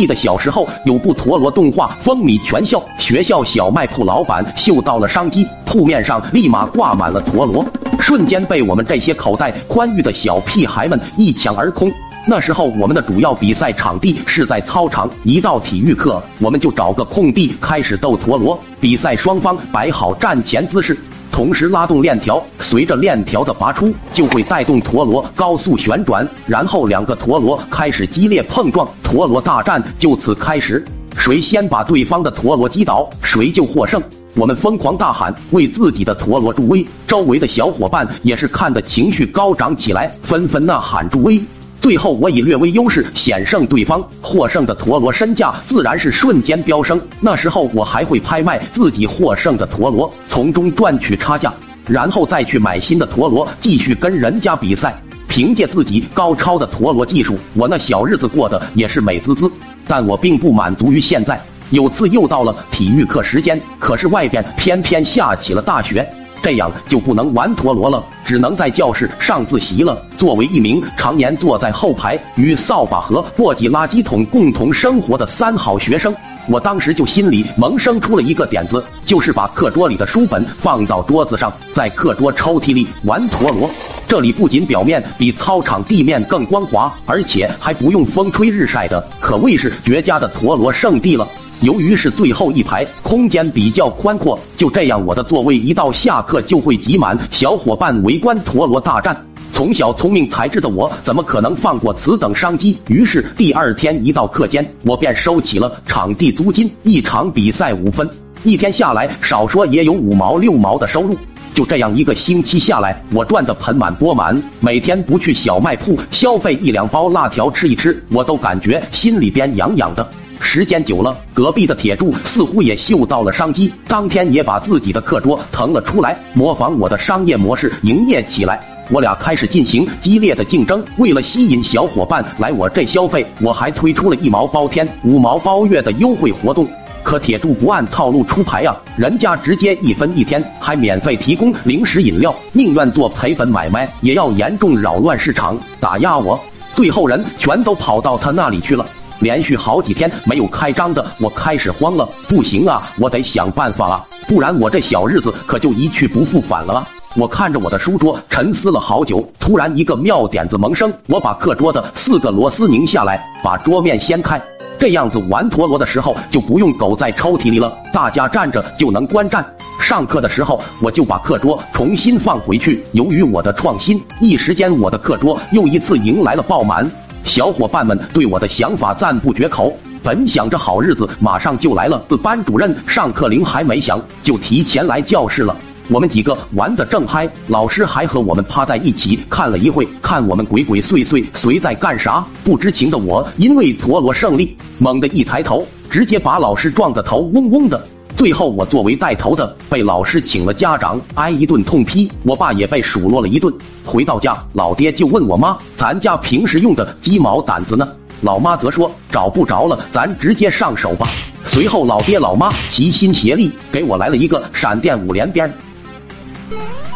记得小时候有部陀螺动画风靡全校，学校小卖铺老板嗅到了商机，铺面上立马挂满了陀螺，瞬间被我们这些口袋宽裕的小屁孩们一抢而空。那时候我们的主要比赛场地是在操场，一到体育课我们就找个空地开始斗陀螺。比赛双方摆好站前姿势。同时拉动链条，随着链条的拔出，就会带动陀螺高速旋转，然后两个陀螺开始激烈碰撞，陀螺大战就此开始。谁先把对方的陀螺击倒，谁就获胜。我们疯狂大喊，为自己的陀螺助威。周围的小伙伴也是看得情绪高涨起来，纷纷呐喊助威。最后，我以略微优势险胜对方，获胜的陀螺身价自然是瞬间飙升。那时候我还会拍卖自己获胜的陀螺，从中赚取差价，然后再去买新的陀螺，继续跟人家比赛。凭借自己高超的陀螺技术，我那小日子过得也是美滋滋。但我并不满足于现在，有次又到了体育课时间，可是外边偏偏下起了大雪。这样就不能玩陀螺了，只能在教室上自习了。作为一名常年坐在后排与扫把和簸箕垃圾桶共同生活的三好学生，我当时就心里萌生出了一个点子，就是把课桌里的书本放到桌子上，在课桌抽屉里玩陀螺。这里不仅表面比操场地面更光滑，而且还不用风吹日晒的，可谓是绝佳的陀螺圣地了。由于是最后一排，空间比较宽阔，就这样，我的座位一到下课就会挤满小伙伴围观陀螺大战。从小聪明才智的我，怎么可能放过此等商机？于是第二天一到课间，我便收起了场地租金，一场比赛五分，一天下来少说也有五毛六毛的收入。就这样一个星期下来，我赚得盆满钵满，每天不去小卖铺消费一两包辣条吃一吃，我都感觉心里边痒痒的。时间久了，隔壁的铁柱似乎也嗅到了商机，当天也把自己的课桌腾了出来，模仿我的商业模式营业起来。我俩开始进行激烈的竞争。为了吸引小伙伴来我这消费，我还推出了一毛包天、五毛包月的优惠活动。可铁柱不按套路出牌呀，人家直接一分一天，还免费提供零食饮料，宁愿做赔本买卖，也要严重扰乱市场，打压我。最后人全都跑到他那里去了。连续好几天没有开张的，我开始慌了。不行啊，我得想办法啊，不然我这小日子可就一去不复返了啊。我看着我的书桌，沉思了好久，突然一个妙点子萌生。我把课桌的四个螺丝拧下来，把桌面掀开，这样子玩陀螺的时候就不用狗在抽屉里了，大家站着就能观战。上课的时候，我就把课桌重新放回去。由于我的创新，一时间我的课桌又一次迎来了爆满。小伙伴们对我的想法赞不绝口。本想着好日子马上就来了，班主任上课铃还没响，就提前来教室了。我们几个玩得正嗨，老师还和我们趴在一起看了一会，看我们鬼鬼祟祟谁在干啥。不知情的我，因为陀螺胜利，猛地一抬头，直接把老师撞得头嗡嗡的。最后，我作为带头的，被老师请了家长，挨一顿痛批。我爸也被数落了一顿。回到家，老爹就问我妈：“咱家平时用的鸡毛掸子呢？”老妈则说：“找不着了，咱直接上手吧。”随后，老爹老妈齐心协力，给我来了一个闪电五连鞭。Yeah.